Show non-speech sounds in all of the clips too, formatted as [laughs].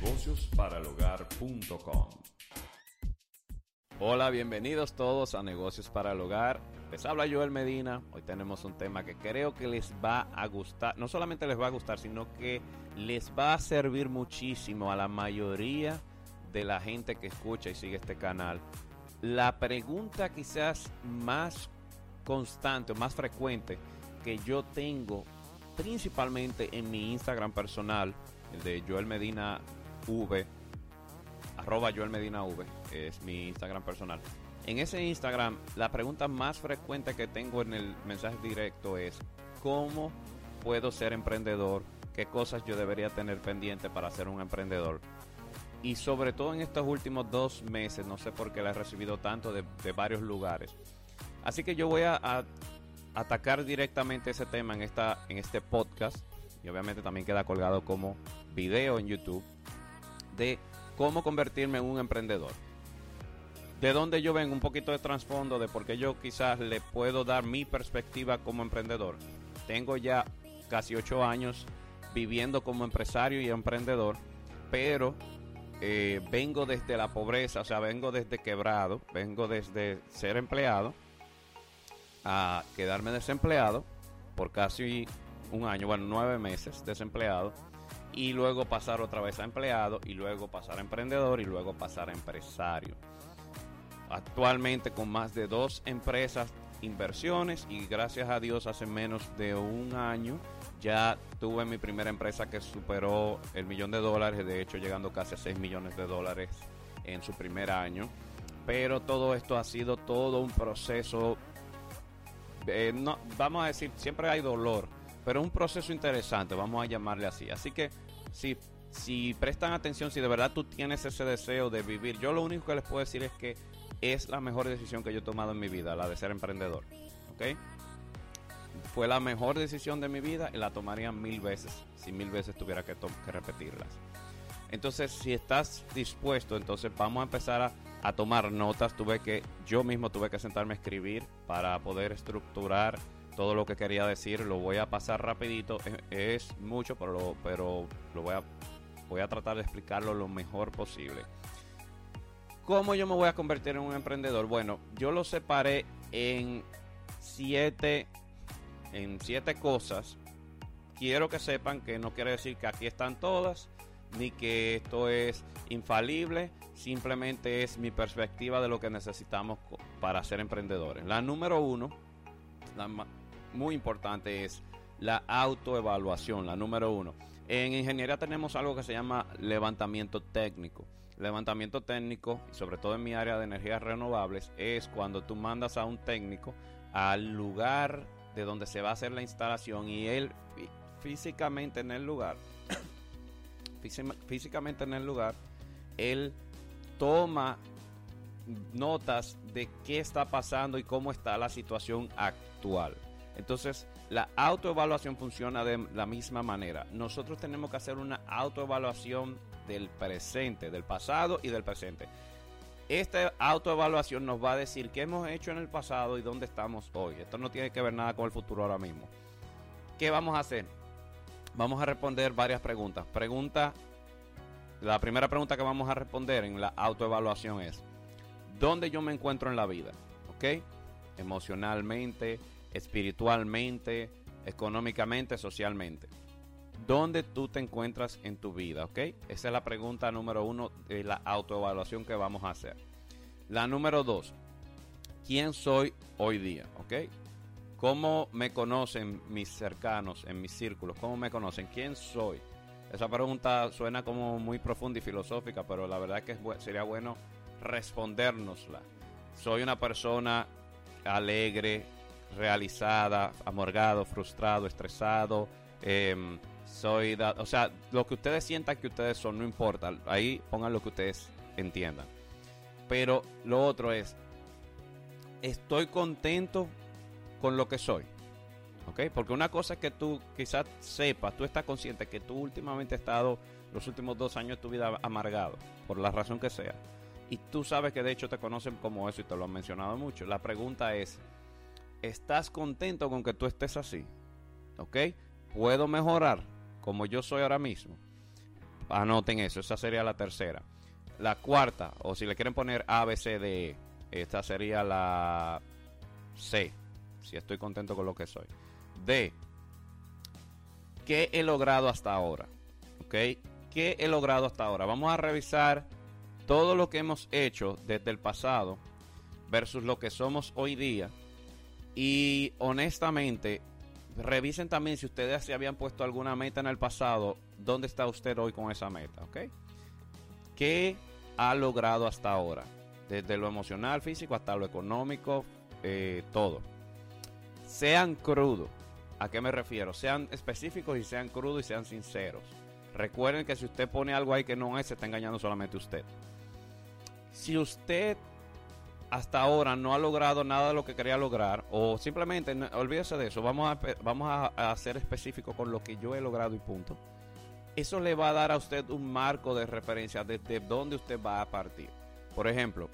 negociosparalhogar.com. Hola, bienvenidos todos a Negocios para el Hogar. Les habla Joel Medina. Hoy tenemos un tema que creo que les va a gustar. No solamente les va a gustar, sino que les va a servir muchísimo a la mayoría de la gente que escucha y sigue este canal. La pregunta quizás más constante o más frecuente que yo tengo principalmente en mi Instagram personal, el de Joel Medina V, arroba Joel Medina V, es mi Instagram personal. En ese Instagram, la pregunta más frecuente que tengo en el mensaje directo es, ¿cómo puedo ser emprendedor? ¿Qué cosas yo debería tener pendiente para ser un emprendedor? Y sobre todo en estos últimos dos meses, no sé por qué la he recibido tanto de, de varios lugares. Así que yo voy a, a, atacar directamente ese tema en, esta, en este podcast. Y obviamente también queda colgado como video en YouTube. De cómo convertirme en un emprendedor. De dónde yo vengo, un poquito de trasfondo de por qué yo quizás le puedo dar mi perspectiva como emprendedor. Tengo ya casi ocho años viviendo como empresario y emprendedor, pero eh, vengo desde la pobreza, o sea, vengo desde quebrado, vengo desde ser empleado a quedarme desempleado por casi un año, bueno, nueve meses desempleado y luego pasar otra vez a empleado y luego pasar a emprendedor y luego pasar a empresario. Actualmente con más de dos empresas, inversiones y gracias a Dios hace menos de un año ya tuve mi primera empresa que superó el millón de dólares, de hecho llegando casi a 6 millones de dólares en su primer año. Pero todo esto ha sido todo un proceso, eh, vamos a decir, siempre hay dolor, pero un proceso interesante, vamos a llamarle así. Así que si, si prestan atención, si de verdad tú tienes ese deseo de vivir, yo lo único que les puedo decir es que es la mejor decisión que yo he tomado en mi vida, la de ser emprendedor. ¿Ok? Fue la mejor decisión de mi vida y la tomaría mil veces, si mil veces tuviera que, que repetirlas. Entonces, si estás dispuesto, entonces vamos a empezar a, a, tomar notas. Tuve que, yo mismo tuve que sentarme a escribir para poder estructurar todo lo que quería decir. Lo voy a pasar rapidito. Es, mucho, pero, lo, pero lo voy a, voy a tratar de explicarlo lo mejor posible. ¿Cómo yo me voy a convertir en un emprendedor? Bueno, yo lo separé en siete, en siete cosas. Quiero que sepan que no quiere decir que aquí están todas, ni que esto es infalible, simplemente es mi perspectiva de lo que necesitamos para ser emprendedores. La número uno, la muy importante, es la autoevaluación, la número uno. En ingeniería tenemos algo que se llama levantamiento técnico levantamiento técnico, sobre todo en mi área de energías renovables, es cuando tú mandas a un técnico al lugar de donde se va a hacer la instalación y él físicamente en el lugar, [coughs] físicamente en el lugar, él toma notas de qué está pasando y cómo está la situación actual. Entonces, la autoevaluación funciona de la misma manera. Nosotros tenemos que hacer una autoevaluación del presente, del pasado y del presente. Esta autoevaluación nos va a decir qué hemos hecho en el pasado y dónde estamos hoy. Esto no tiene que ver nada con el futuro ahora mismo. ¿Qué vamos a hacer? Vamos a responder varias preguntas. Pregunta, la primera pregunta que vamos a responder en la autoevaluación es, ¿dónde yo me encuentro en la vida? ¿Ok? Emocionalmente, espiritualmente, económicamente, socialmente. ¿Dónde tú te encuentras en tu vida? ¿Ok? Esa es la pregunta número uno de la autoevaluación que vamos a hacer. La número dos, ¿quién soy hoy día? ¿Ok? ¿Cómo me conocen mis cercanos, en mis círculos? ¿Cómo me conocen? ¿Quién soy? Esa pregunta suena como muy profunda y filosófica, pero la verdad es que sería bueno respondérnosla. Soy una persona alegre, realizada, amorgado, frustrado, estresado. Eh, soy, o sea, lo que ustedes sientan que ustedes son, no importa. Ahí pongan lo que ustedes entiendan. Pero lo otro es, estoy contento con lo que soy. ¿Ok? Porque una cosa es que tú quizás sepas, tú estás consciente que tú últimamente has estado los últimos dos años de tu vida amargado, por la razón que sea. Y tú sabes que de hecho te conocen como eso y te lo han mencionado mucho. La pregunta es, ¿estás contento con que tú estés así? ¿Ok? ¿Puedo mejorar? como yo soy ahora mismo. anoten eso, esa sería la tercera. La cuarta, o si le quieren poner A, B, C, D, E, esta sería la C, si estoy contento con lo que soy. D, ¿qué he logrado hasta ahora? ¿Ok? ¿Qué he logrado hasta ahora? Vamos a revisar todo lo que hemos hecho desde el pasado versus lo que somos hoy día. Y honestamente, revisen también si ustedes se habían puesto alguna meta en el pasado, ¿dónde está usted hoy con esa meta? ¿Ok? ¿Qué ha logrado hasta ahora? Desde lo emocional, físico, hasta lo económico, eh, todo. Sean crudos. ¿A qué me refiero? Sean específicos y sean crudos y sean sinceros. Recuerden que si usted pone algo ahí que no es, se está engañando solamente usted. Si usted hasta ahora no ha logrado nada de lo que quería lograr, o simplemente olvídese de eso, vamos a, vamos a, a ser específicos con lo que yo he logrado y punto. Eso le va a dar a usted un marco de referencia desde donde usted va a partir. Por ejemplo,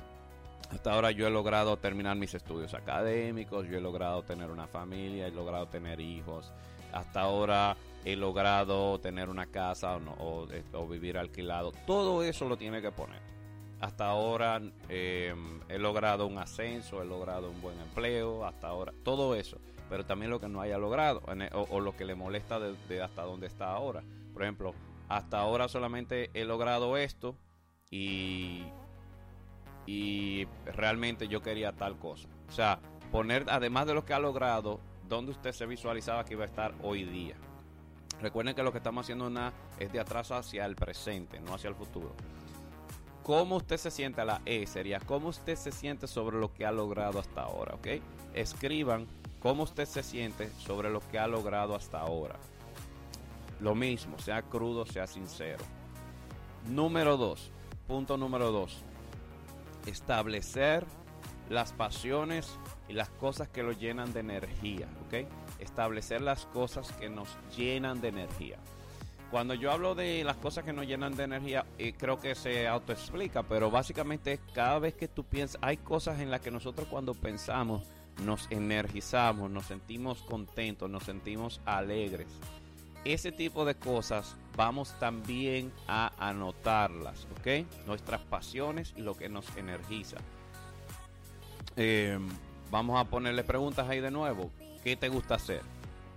hasta ahora yo he logrado terminar mis estudios académicos, yo he logrado tener una familia, he logrado tener hijos. Hasta ahora he logrado tener una casa o, o, vivir alquilado. Todo eso lo tiene que poner. Hasta ahora eh, he logrado un ascenso, he logrado un buen empleo, hasta ahora, todo eso. Pero también lo que no haya logrado o, o lo que le molesta de, de hasta donde está ahora. Por ejemplo, hasta ahora solamente he logrado esto y y realmente yo quería tal cosa. O sea, poner, además de lo que ha logrado, donde usted se visualizaba que iba a estar hoy día. Recuerden que lo que estamos haciendo una, es de atrás hacia el presente, no hacia el futuro. ¿Cómo usted se siente? La E sería cómo usted se siente sobre lo que ha logrado hasta ahora, ¿ok? Escriban cómo usted se siente sobre lo que ha logrado hasta ahora. Lo mismo, sea crudo, sea sincero. Número dos, punto número dos establecer las pasiones y las cosas que lo llenan de energía, ¿ok? Establecer las cosas que nos llenan de energía. Cuando yo hablo de las cosas que nos llenan de energía, eh, creo que se autoexplica, pero básicamente cada vez que tú piensas, hay cosas en las que nosotros cuando pensamos nos energizamos, nos sentimos contentos, nos sentimos alegres ese tipo de cosas vamos también a anotarlas, ¿ok? Nuestras pasiones y lo que nos energiza. Em, vamos a ponerle preguntas ahí de nuevo. ¿Qué te gusta hacer?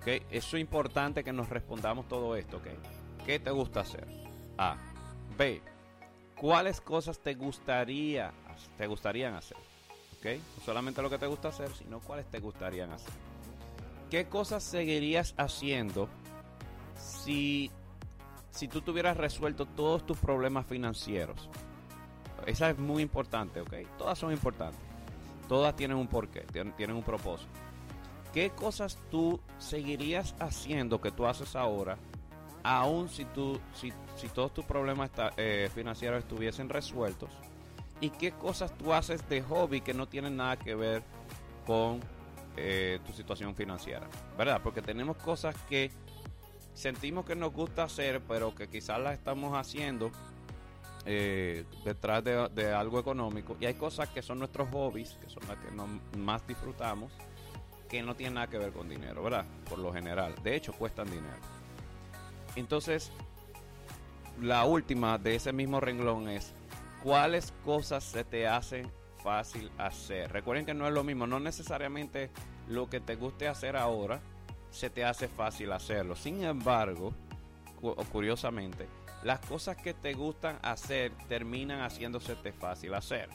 ¿Okay? Eso es importante que nos respondamos todo esto, ¿ok? ¿Qué te gusta hacer? A. B. ¿Cuáles cosas te gustaría te gustarían hacer? ¿Ok? No solamente lo que te gusta hacer, sino cuáles te gustarían hacer. ¿Qué cosas seguirías haciendo si, si tú tuvieras resuelto todos tus problemas financieros, esa es muy importante, ¿ok? Todas son importantes. Todas tienen un porqué, tienen, un propósito. ¿Qué cosas tú seguirías haciendo que tú haces ahora, aun si, tú, si, si todos tus problemas eh, financieros estuviesen resueltos? ¿Y qué cosas tú haces de hobby que no tienen nada que ver con eh, tu situación financiera? ¿Verdad? Porque tenemos cosas que sentimos que nos gusta hacer, pero que quizás la estamos haciendo eh, detrás de, algo económico. Y hay cosas que son nuestros hobbies, que son las que más disfrutamos, que no tienen nada que ver con dinero, ¿verdad? Por lo general. De hecho, cuestan dinero. Entonces, la última de ese mismo renglón es, ¿cuáles cosas se te hacen fácil hacer? Recuerden que no es lo mismo, no necesariamente lo que te guste hacer ahora se te hace fácil hacerlo. Sin embargo, curiosamente, las cosas que te gustan hacer terminan haciéndose fácil hacer.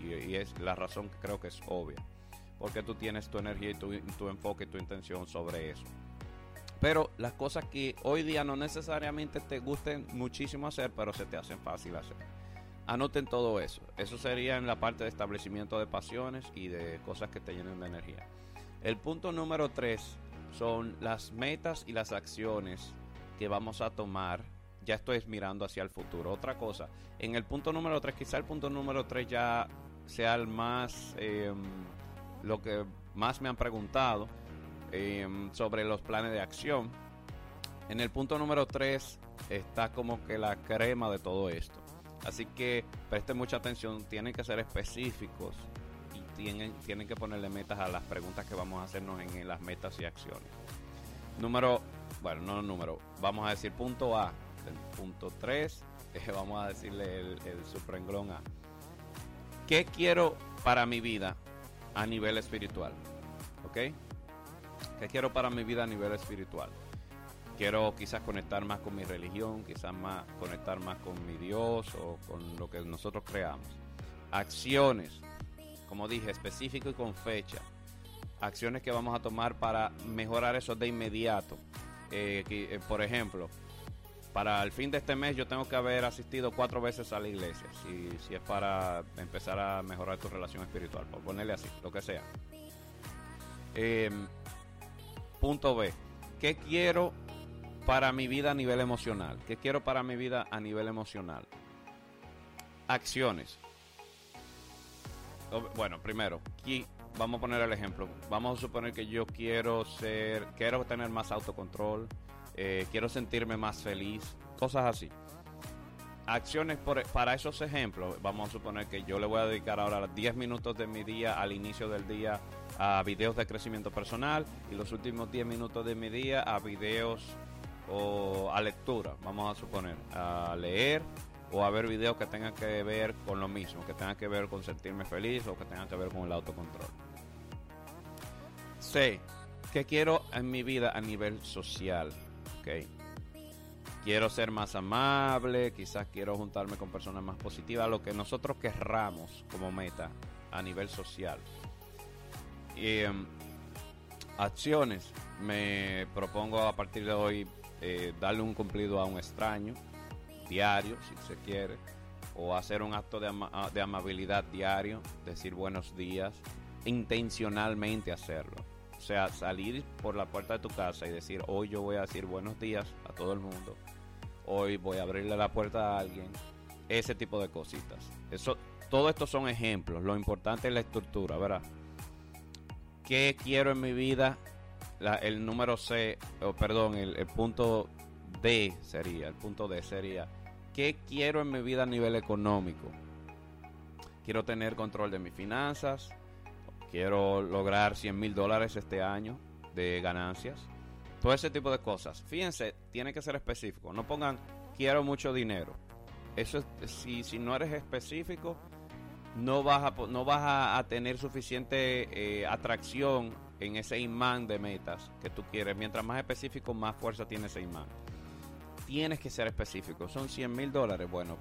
Y, es la razón que creo que es obvia. Porque tú tienes tu energía y tu, tu enfoque y tu intención sobre eso. Pero las cosas que hoy día no necesariamente te gusten muchísimo hacer, pero se te hacen fácil hacer. Anoten todo eso. Eso sería en la parte de establecimiento de pasiones y de cosas que te llenen de energía. El punto número 3 son las metas y las acciones que vamos a tomar. Ya estoy mirando hacia el futuro. Otra cosa, en el punto número 3, quizá el punto número 3 ya sea el más, em, lo que más me han preguntado em, sobre los planes de acción. En el punto número 3 está como que la crema de todo esto. Así que presten mucha atención, tienen que ser específicos tienen, tienen que ponerle metas a las preguntas que vamos a hacernos en, las metas y acciones. Número, bueno, no número, vamos a decir punto A orden. Punto 3, [laughs] vamos a decirle el, el subrenglón A. ¿Qué quiero para mi vida a nivel espiritual? ¿Ok? ¿Qué quiero para mi vida a nivel espiritual? Quiero quizás conectar más con mi religión, quizás más conectar más con mi Dios o con lo que nosotros creamos. Acciones, como dije, específico y con fecha. Acciones que vamos a tomar para mejorar eso de inmediato. Eh, eh, por ejemplo, para el fin de este mes yo tengo que haber asistido cuatro veces a la iglesia, si, si es para empezar a mejorar tu relación espiritual, por ponerle así, lo que sea. Em, punto B, ¿qué quiero para mi vida a nivel emocional? ¿Qué quiero para mi vida a nivel emocional? Acciones. Bueno, primero, aquí vamos a poner el ejemplo. Vamos a suponer que yo quiero ser, quiero tener más autocontrol, eh, quiero sentirme más feliz, cosas así. Acciones para esos ejemplos, vamos a suponer que yo le voy a dedicar ahora 10 minutos de mi día al inicio del día a videos de crecimiento personal y los últimos 10 minutos de mi día a videos o a lectura, vamos a suponer, a leer o a ver videos que tengan que ver con lo mismo, que tengan que ver con sentirme feliz o que tengan que ver con el autocontrol. C. ¿Qué quiero en mi vida a nivel social? Quiero ser más amable, quizás quiero juntarme con personas más positivas, lo que nosotros querramos como meta a nivel social. Em, acciones, me propongo a partir de hoy eh, darle un cumplido a un extraño, diario, si se quiere, o hacer un acto de, de amabilidad diario, decir buenos días, intencionalmente hacerlo. O sea, salir por la puerta de tu casa y decir, hoy yo voy a decir buenos días a todo el mundo. Hoy voy a abrirle la puerta a alguien. Ese tipo de cositas. Eso, todo esto son ejemplos. Lo importante es la estructura, ¿verdad? ¿Qué quiero en mi vida? el número C, o perdón, el, el punto D sería, el punto D sería, ¿qué quiero en mi vida a nivel económico? Quiero tener control de mis finanzas, quiero lograr 100 mil dólares este año de ganancias. Todo ese tipo de cosas. Fíjense, tiene que ser específico. No pongan quiero mucho dinero. Eso si, si no eres específico, no vas a, no vas a, tener suficiente eh, atracción en ese imán de metas que tú quieres. Mientras más específico, más fuerza tiene ese imán. Tienes que ser específico. Son 100 mil dólares. Bueno,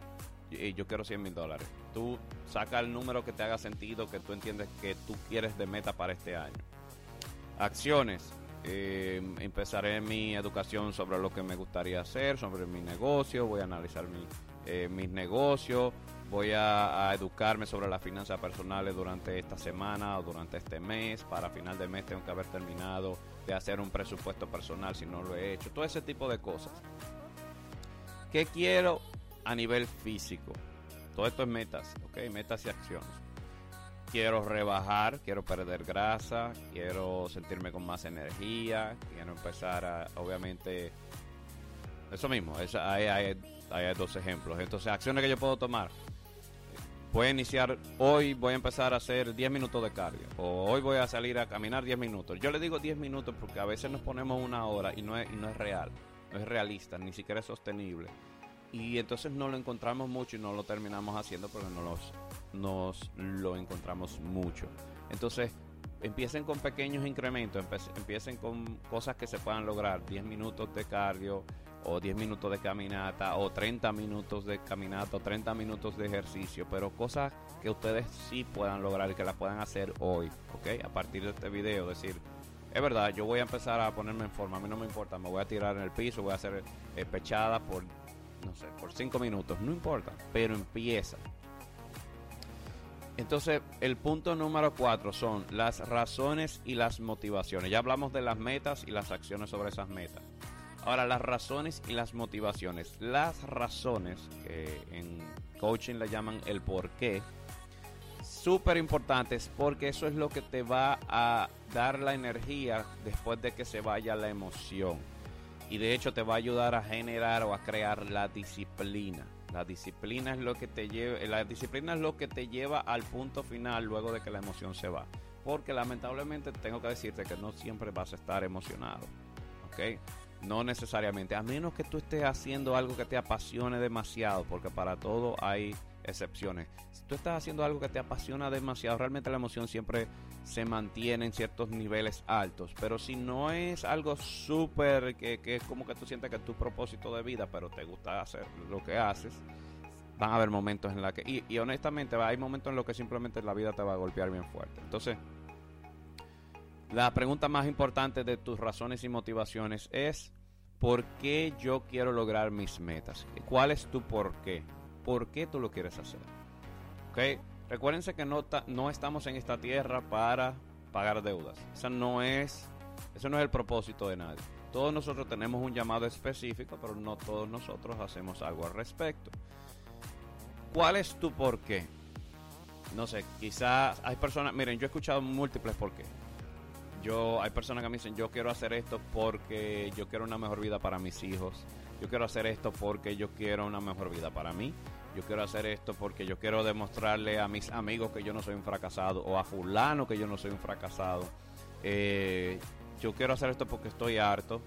yo quiero 100 mil dólares. Tú saca el número que te haga sentido, que tú entiendes que tú quieres de meta para este año. Acciones. Eh, empezaré mi educación sobre lo que me gustaría hacer, sobre mi negocio, voy a analizar mi, eh, mis negocios, voy a, educarme sobre las finanzas personales durante esta semana o durante este mes. Para final de mes tengo que haber terminado de hacer un presupuesto personal si no lo he hecho. Todo ese tipo de cosas. ¿Qué quiero a nivel físico. Todo esto es metas, ¿ok? Metas y acciones. Quiero rebajar, quiero perder grasa, quiero sentirme con más energía, quiero empezar a, obviamente, eso mismo, es, hay, hay, hay dos ejemplos. Entonces, acciones que yo puedo tomar. Voy a iniciar, hoy voy a empezar a hacer 10 minutos de cardio, o hoy voy a salir a caminar 10 minutos. Yo le digo 10 minutos porque a veces nos ponemos una hora y no es, y no es real, no es realista, ni siquiera es sostenible y entonces no lo encontramos mucho y no lo terminamos haciendo porque no los, lo encontramos mucho. Entonces, empiecen con pequeños incrementos, empiecen con cosas que se puedan lograr, 10 minutos de cardio o 10 minutos de caminata o 30 minutos de caminata o 30 minutos de ejercicio, pero cosas que ustedes sí puedan lograr y que las puedan hacer hoy, ¿ok? A partir de este video, decir, es verdad, yo voy a empezar a ponerme en forma, a mí no me importa, me voy a tirar en el piso, voy a hacer eh, pechada por no sé, por cinco minutos, no importa, pero empieza. Entonces, el punto número cuatro son las razones y las motivaciones. Ya hablamos de las metas y las acciones sobre esas metas. Ahora, las razones y las motivaciones. Las razones, que en coaching le llaman el por qué, súper importantes porque eso es lo que te va a dar la energía después de que se vaya la emoción y de hecho te va a ayudar a generar o a crear la disciplina. La disciplina es lo que te lleva, la disciplina es lo que te lleva al punto final luego de que la emoción se va. Porque lamentablemente tengo que decirte que no siempre vas a estar emocionado. ¿Ok? No necesariamente, a menos que tú estés haciendo algo que te apasione demasiado, porque para todo hay excepciones. Si tú estás haciendo algo que te apasiona demasiado, realmente la emoción siempre se mantiene en ciertos niveles altos. Pero si no es algo súper que, que es como que tú sientes que es tu propósito de vida, pero te gusta hacer lo que haces, van a haber momentos en los que... Y, y honestamente hay momentos en los que simplemente la vida te va a golpear bien fuerte. Entonces, la pregunta más importante de tus razones y motivaciones es, ¿por qué yo quiero lograr mis metas? ¿Cuál es tu por qué? ¿Por qué tú lo quieres hacer? ¿Ok? Recuérdense que no, no estamos en esta tierra para pagar deudas. Esa no es, eso no es el propósito de nadie. Todos nosotros tenemos un llamado específico, pero no todos nosotros hacemos algo al respecto. ¿Cuál es tu por qué? No sé, quizás hay personas, miren, yo he escuchado múltiples por qué. Yo, hay personas que me dicen, yo quiero hacer esto porque yo quiero una mejor vida para mis hijos. Yo quiero hacer esto porque yo quiero una mejor vida para mí. Yo quiero hacer esto porque yo quiero demostrarle a mis amigos que yo no soy un fracasado o a fulano que yo no soy un fracasado. Eh, yo quiero hacer esto porque estoy harto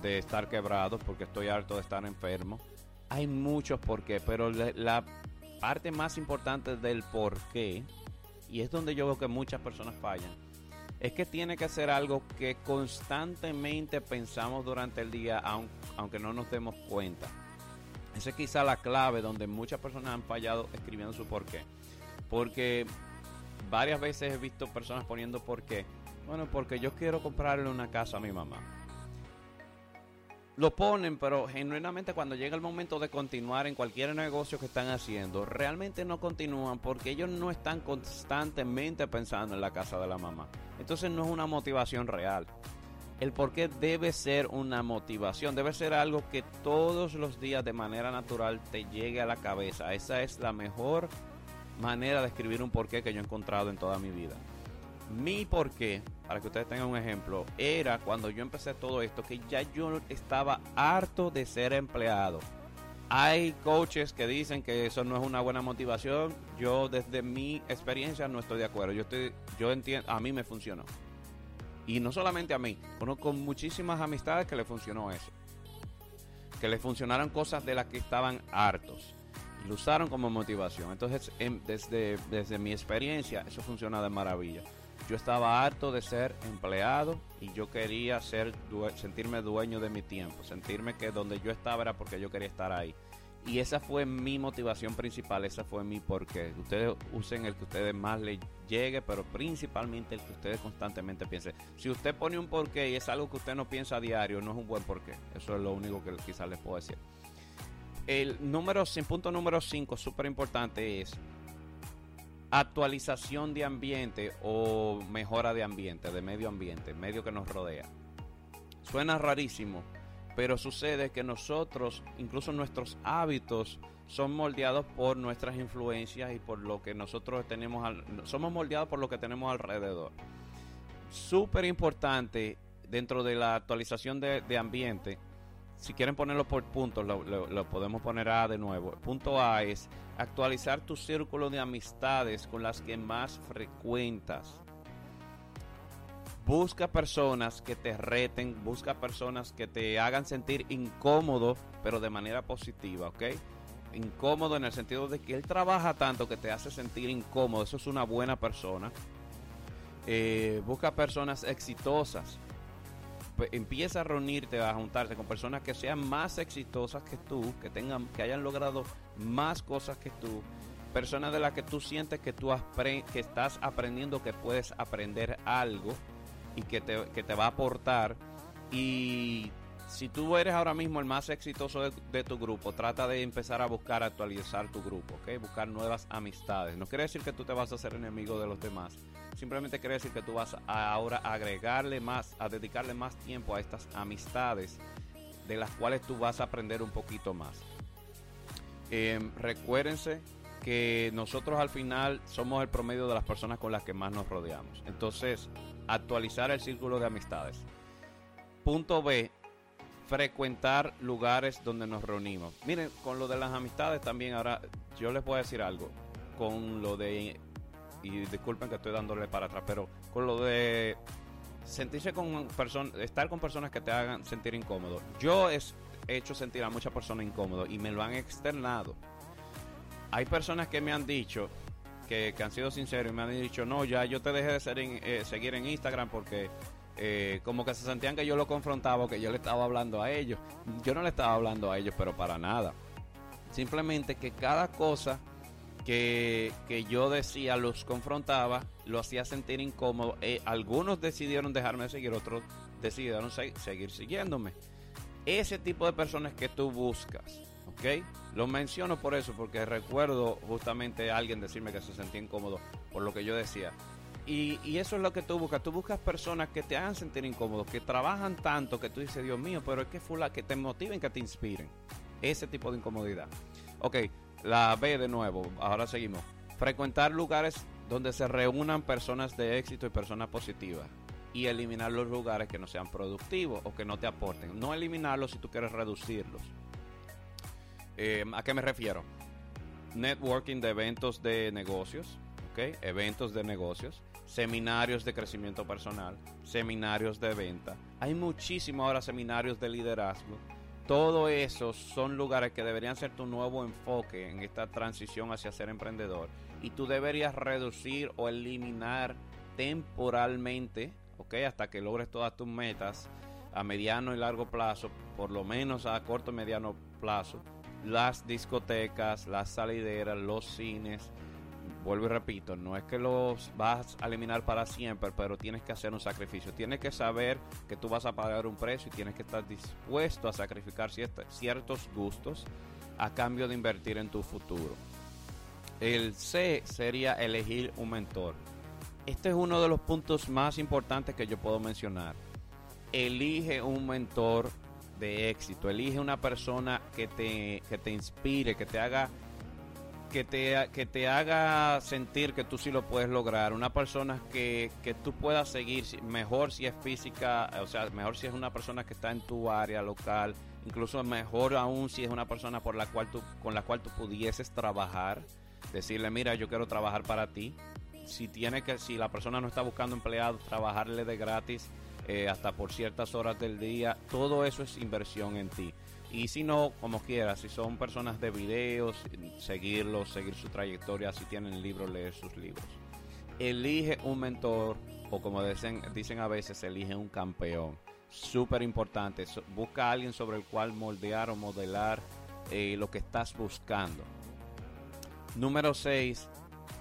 de estar quebrado, porque estoy harto de estar enfermo. Hay muchos por qué, pero la parte más importante del por qué, y es donde yo veo que muchas personas fallan, es que tiene que ser algo que constantemente pensamos durante el día, aunque no nos demos cuenta. Esa es quizá la clave donde muchas personas han fallado escribiendo su por qué. Porque varias veces he visto personas poniendo por qué. Bueno, porque yo quiero comprarle una casa a mi mamá. Lo ponen, pero genuinamente cuando llega el momento de continuar en cualquier negocio que están haciendo, realmente no continúan porque ellos no están constantemente pensando en la casa de la mamá. Entonces no es una motivación real. El por qué debe ser una motivación, debe ser algo que todos los días de manera natural te llegue a la cabeza. Esa es la mejor manera de escribir un porqué que yo he encontrado en toda mi vida. Mi porqué, para que ustedes tengan un ejemplo, era cuando yo empecé todo esto que ya yo estaba harto de ser empleado. Hay coaches que dicen que eso no es una buena motivación. Yo desde mi experiencia no estoy de acuerdo. Yo estoy, yo entiendo, a mí me funcionó. Y no solamente a mí, conozco muchísimas amistades que le funcionó eso. Que le funcionaron cosas de las que estaban hartos. Lo usaron como motivación. Entonces, desde, desde mi experiencia, eso funciona de maravilla. Yo estaba harto de ser empleado y yo quería ser sentirme dueño de mi tiempo, sentirme que donde yo estaba era porque yo quería estar ahí. Y esa fue mi motivación principal, esa fue mi porqué. Ustedes usen el que ustedes más les llegue, pero principalmente el que ustedes constantemente piensen. Si usted pone un porqué y es algo que usted no piensa a diario, no es un buen porqué. Eso es lo único que quizás les puedo decir. El número, punto número 5, súper importante, es actualización de ambiente o mejora de ambiente, de medio ambiente, medio que nos rodea. Suena rarísimo, pero sucede que nosotros, incluso nuestros hábitos, son moldeados por nuestras influencias y por lo que nosotros tenemos, somos moldeados por lo que tenemos alrededor. Súper importante dentro de la actualización de, ambiente, si quieren ponerlo por puntos, lo, podemos poner A de nuevo. punto A es actualizar tu círculo de amistades con las que más frecuentas. Busca personas que te reten, busca personas que te hagan sentir incómodo, pero de manera positiva, ¿ok? Incómodo en el sentido de que él trabaja tanto que te hace sentir incómodo, eso es una buena persona. Eh, busca personas exitosas, empieza a reunirte, a juntarte con personas que sean más exitosas que tú, que tengan, que hayan logrado más cosas que tú, personas de las que tú sientes que tú que estás aprendiendo, que puedes aprender algo y que te, que te va a aportar. Y si tú eres ahora mismo el más exitoso de, tu grupo, trata de empezar a buscar actualizar tu grupo, ¿ok? Buscar nuevas amistades. No quiere decir que tú te vas a hacer enemigo de los demás. Simplemente quiere decir que tú vas a ahora agregarle más, a dedicarle más tiempo a estas amistades de las cuales tú vas a aprender un poquito más. Em, recuérdense que nosotros al final somos el promedio de las personas con las que más nos rodeamos. Entonces, actualizar el círculo de amistades. Punto B, frecuentar lugares donde nos reunimos. Miren, con lo de las amistades también ahora yo les voy a decir algo. Con lo de, y disculpen que estoy dándole para atrás, pero con lo de sentirse con personas, estar con personas que te hagan sentir incómodo. Yo he hecho sentir a muchas personas incómodo y me lo han externado. Hay personas que me han dicho, que, han sido sinceros y me han dicho, no, ya yo te dejé de ser eh, seguir en Instagram porque eh, como que se sentían que yo lo confrontaba, que yo le estaba hablando a ellos. Yo no le estaba hablando a ellos, pero para nada. Simplemente que cada cosa que, yo decía los confrontaba, lo hacía sentir incómodo. Eh, algunos decidieron dejarme de seguir, otros decidieron seguir siguiéndome. Ese tipo de personas que tú buscas, ¿ok? Lo menciono por eso, porque recuerdo justamente a alguien decirme que se sentía incómodo por lo que yo decía. Y, eso es lo que tú buscas. Tú buscas personas que te hagan sentir incómodo, que trabajan tanto que tú dices, Dios mío, pero es que fula, que te motiven, que te inspiren. Ese tipo de incomodidad. Ok, la B de nuevo, ahora seguimos. Frecuentar lugares donde se reúnan personas de éxito y personas positivas. Y eliminar los lugares que no sean productivos o que no te aporten. No eliminarlos si tú quieres reducirlos. Eh, ¿A qué me refiero? Networking de eventos de negocios. Eventos de negocios seminarios de crecimiento personal, seminarios de venta. Hay muchísimos ahora seminarios de liderazgo. Todo eso son lugares que deberían ser tu nuevo enfoque en esta transición hacia ser emprendedor. Y tú deberías reducir o eliminar temporalmente, ¿ok? Hasta que logres todas tus metas a mediano y largo plazo, por lo menos a corto y mediano plazo, las discotecas, las salideras, los cines, vuelvo y repito, no es que los vas a eliminar para siempre, pero tienes que hacer un sacrificio. Tienes que saber que tú vas a pagar un precio y tienes que estar dispuesto a sacrificar ciertos gustos a cambio de invertir en tu futuro. El C sería elegir un mentor. Este es uno de los puntos más importantes que yo puedo mencionar. Elige un mentor de éxito. Elige una persona que te, que te inspire, que te haga que te, que te haga sentir que tú sí lo puedes lograr, una persona que, que tú puedas seguir, mejor si es física, o sea, mejor si es una persona que está en tu área local, incluso mejor aún si es una persona por la cual tú, con la cual tú pudieses trabajar, decirle, mira, yo quiero trabajar para ti, si tiene que, si la persona no está buscando empleados, trabajarle de gratis eh, hasta por ciertas horas del día, todo eso es inversión en ti. Y si no, como quieras, si son personas de videos, seguirlos, seguir su trayectoria, si tienen libros, leer sus libros. Elige un mentor o como dicen, dicen a veces, elige un campeón. Súper importante. busca a alguien sobre el cual moldear o modelar eh, lo que estás buscando. Número 6.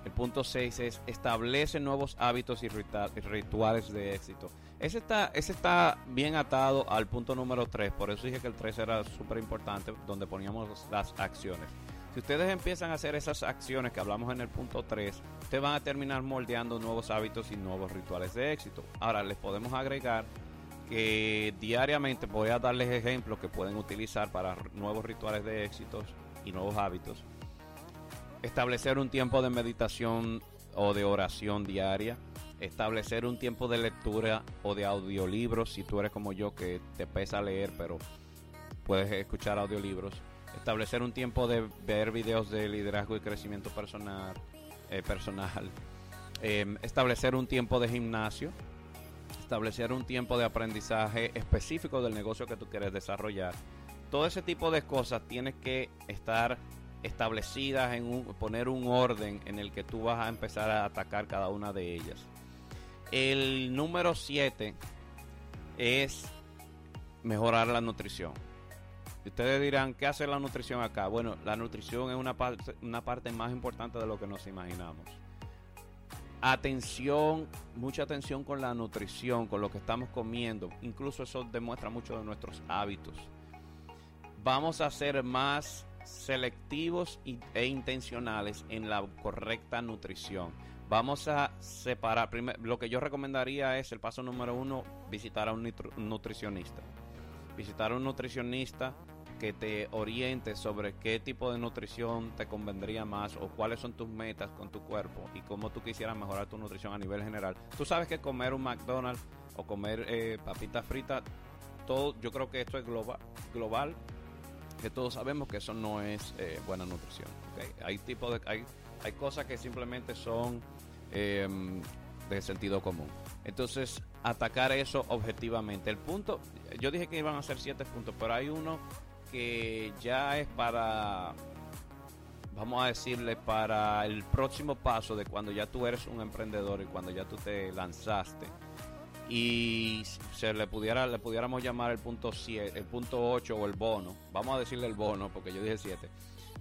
El punto 6 es establece nuevos hábitos y rituales de éxito. Ese está, ese está bien atado al punto número 3, por eso dije que el 3 era súper importante, donde poníamos las acciones. Si ustedes empiezan a hacer esas acciones que hablamos en el punto 3, ustedes van a terminar moldeando nuevos hábitos y nuevos rituales de éxito. Ahora les podemos agregar que diariamente voy a darles ejemplos que pueden utilizar para nuevos rituales de éxitos y nuevos hábitos. Establecer un tiempo de meditación o de oración diaria establecer un tiempo de lectura o de audiolibros, si tú eres como yo que te pesa leer, pero puedes escuchar audiolibros. Establecer un tiempo de ver videos de liderazgo y crecimiento personal. Eh, personal. [laughs] Em, establecer un tiempo de gimnasio. Establecer un tiempo de aprendizaje específico del negocio que tú quieres desarrollar. Todo ese tipo de cosas tienes que estar establecidas en un, poner un orden en el que tú vas a empezar a atacar cada una de ellas. El número 7 es mejorar la nutrición. ustedes dirán, ¿qué hace la nutrición acá? Bueno, la nutrición es una parte, una parte más importante de lo que nos imaginamos. Atención, mucha atención con la nutrición, con lo que estamos comiendo. Incluso eso demuestra mucho de nuestros hábitos. Vamos a ser más selectivos e intencionales en la correcta nutrición Vamos a separar. lo que yo recomendaría es el paso número uno, visitar a un nutricionista. Visitar a un nutricionista que te oriente sobre qué tipo de nutrición te convendría más o cuáles son tus metas con tu cuerpo y cómo tú quisieras mejorar tu nutrición a nivel general. Tú sabes que comer un McDonald's o comer eh, papitas fritas, todo, yo creo que esto es global, global que todos sabemos que eso no es eh, buena nutrición. Hay, tipo de, hay, hay cosas que simplemente son Em, de sentido común. Entonces, atacar eso objetivamente. El punto, yo dije que iban a ser siete puntos, pero hay uno que ya es para, vamos a decirle, para el próximo paso de cuando ya tú eres un emprendedor y cuando ya tú te lanzaste. Y se le pudiera, le pudiéramos llamar el punto 7, el punto 8 o el bono. Vamos a decirle el bono, porque yo dije 7.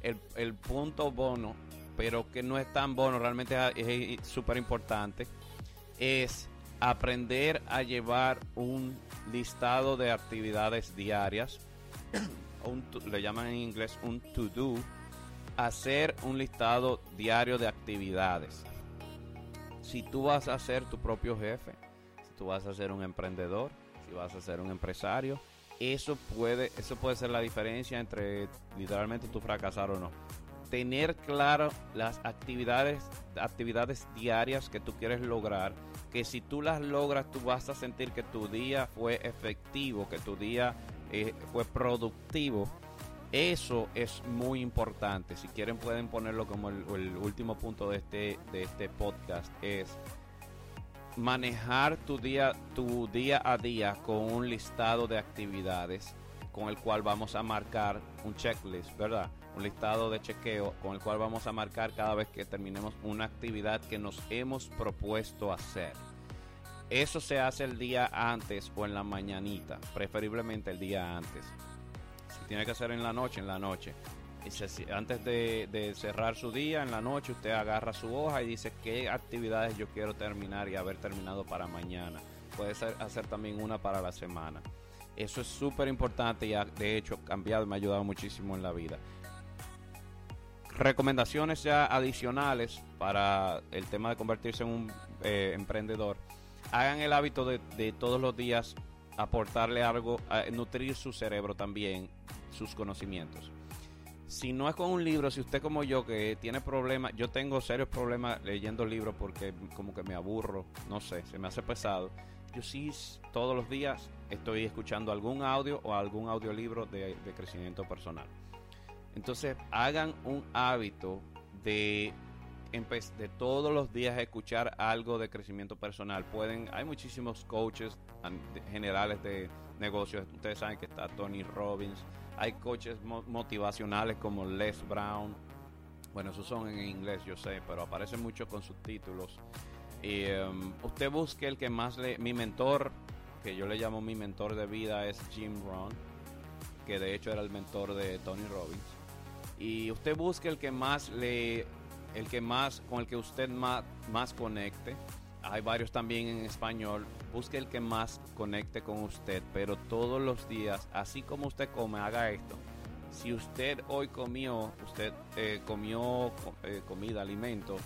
El, el punto bono, pero que no es tan bono, realmente es súper importante, es aprender a llevar un listado de actividades diarias, [coughs] un, le llaman en inglés un to-do, hacer un listado diario de actividades. Si tú vas a ser tu propio jefe, si tú vas a ser un emprendedor, si vas a ser un empresario, eso puede, eso puede ser la diferencia entre literalmente tu fracasar o no. Tener claro las actividades, actividades diarias que tú quieres lograr que si tú las logras, tú vas a sentir que tu día fue efectivo, que tu día eh, fue productivo. Eso es muy importante. Si quieren pueden ponerlo como el, el, último punto de este, de este podcast. Es manejar tu día, tu día a día con un listado de actividades con el cual vamos a marcar un checklist, ¿verdad? Un listado de chequeo con el cual vamos a marcar cada vez que terminemos una actividad que nos hemos propuesto hacer. Eso se hace el día antes o en la mañanita, preferiblemente el día antes. Si tiene que ser en la noche, en la noche. antes de, de, cerrar su día, en la noche, usted agarra su hoja y dice qué actividades yo quiero terminar y haber terminado para mañana. Puede ser, hacer también una para la semana. Eso es súper importante y ha, de hecho cambiado me ha ayudado muchísimo en la vida. Recomendaciones ya adicionales para el tema de convertirse en un eh, emprendedor. Hagan el hábito de, de, todos los días aportarle algo, a nutrir su cerebro también, sus conocimientos. Si no es con un libro, si usted como yo que tiene problemas, yo tengo serios problemas leyendo libros porque como que me aburro, no sé, se me hace pesado. Yo sí todos los días estoy escuchando algún audio o algún audiolibro de, de crecimiento personal. Entonces hagan un hábito de de todos los días escuchar algo de crecimiento personal. Pueden, hay muchísimos coaches generales de negocios. Ustedes saben que está Tony Robbins. Hay coaches motivacionales como Les Brown. Bueno, esos son en inglés, yo sé, pero aparecen mucho con subtítulos. Y um, usted busque el que más le. Mi mentor, que yo le llamo mi mentor de vida, es Jim Rohn, que de hecho era el mentor de Tony Robbins. Y usted busque el que más le. El que más. Con el que usted más, más conecte. Hay varios también en español. Busque el que más conecte con usted. Pero todos los días, así como usted come, haga esto. Si usted hoy comió, usted eh, comió eh, comida, alimento,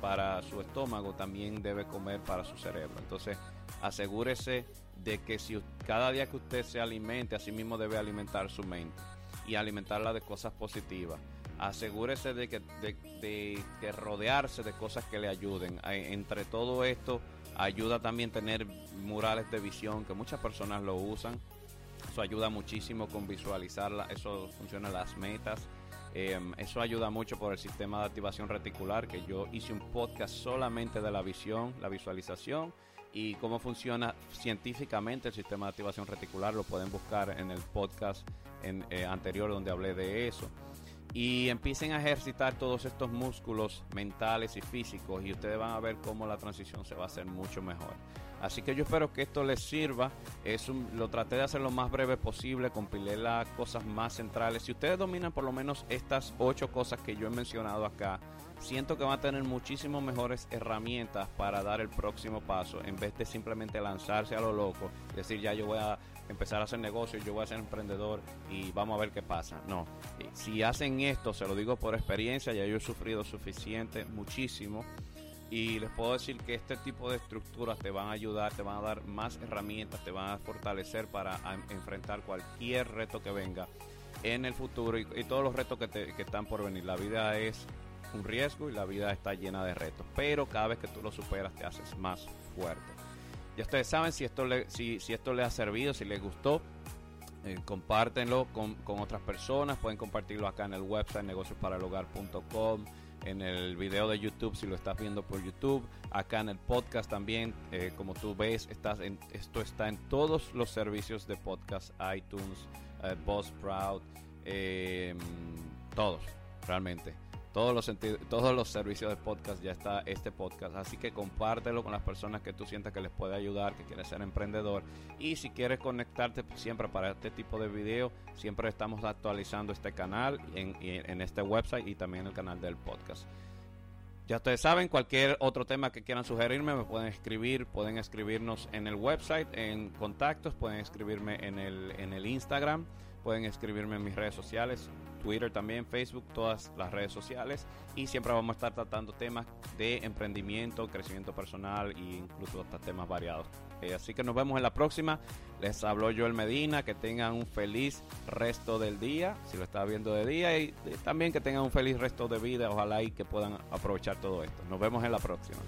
para su estómago, también debe comer para su cerebro. Entonces, asegúrese de que si cada día que usted se alimente, así mismo debe alimentar su mente y alimentarla de cosas positivas. Asegúrese de que, de, rodearse de cosas que le ayuden. Entre todo esto, ayuda también tener murales de visión, que muchas personas lo usan. Eso ayuda muchísimo con visualizarla, eso funciona las metas Em, eso ayuda mucho por el sistema de activación reticular, que yo hice un podcast solamente de la visión, la visualización y cómo funciona científicamente el sistema de activación reticular. Lo pueden buscar en el podcast eh, anterior donde hablé de eso. Y empiecen a ejercitar todos estos músculos mentales y físicos y ustedes van a ver cómo la transición se va a hacer mucho mejor. Así que yo espero que esto les sirva. Es lo traté de hacer lo más breve posible, compilé las cosas más centrales. Si ustedes dominan por lo menos estas ocho cosas que yo he mencionado acá, siento que van a tener muchísimas mejores herramientas para dar el próximo paso en vez de simplemente lanzarse a lo loco, decir ya yo voy a empezar a hacer negocios, yo voy a ser emprendedor y vamos a ver qué pasa. No, si hacen esto, se lo digo por experiencia, ya yo he sufrido suficiente, muchísimo y les puedo decir que este tipo de estructuras te van a ayudar, te van a dar más herramientas, te van a fortalecer para enfrentar cualquier reto que venga en el futuro y, todos los retos que, te, que están por venir. La vida es un riesgo y la vida está llena de retos, pero cada vez que tú lo superas te haces más fuerte. Ya ustedes saben si esto le, si, si esto les ha servido, si les gustó, eh, compártenlo con, con, otras personas, pueden compartirlo acá en el website negociosparalhogar.com en el video de YouTube si lo estás viendo por YouTube, acá en el podcast también, eh, como tú ves, estás en, esto está en todos los servicios de podcast, iTunes, eh, Buzzsprout, eh, todos, realmente todos los todos los servicios de podcast ya está este podcast. Así que compártelo con las personas que tú sientas que les puede ayudar, que quieres ser emprendedor. Y si quieres conectarte siempre para este tipo de video, siempre estamos actualizando este canal en, en este website y también el canal del podcast. Ya ustedes saben, cualquier otro tema que quieran sugerirme, me pueden escribir, pueden escribirnos en el website, en contactos, pueden escribirme en el, en el Instagram, pueden escribirme en mis redes sociales, Twitter también, Facebook, todas las redes sociales. Y siempre vamos a estar tratando temas de emprendimiento, crecimiento personal e incluso hasta temas variados. Eh, así que nos vemos en la próxima. Les habló Joel Medina. Que tengan un feliz resto del día, si lo está viendo de día. Y también que tengan un feliz resto de vida. Ojalá y que puedan aprovechar todo esto. Nos vemos en la próxima.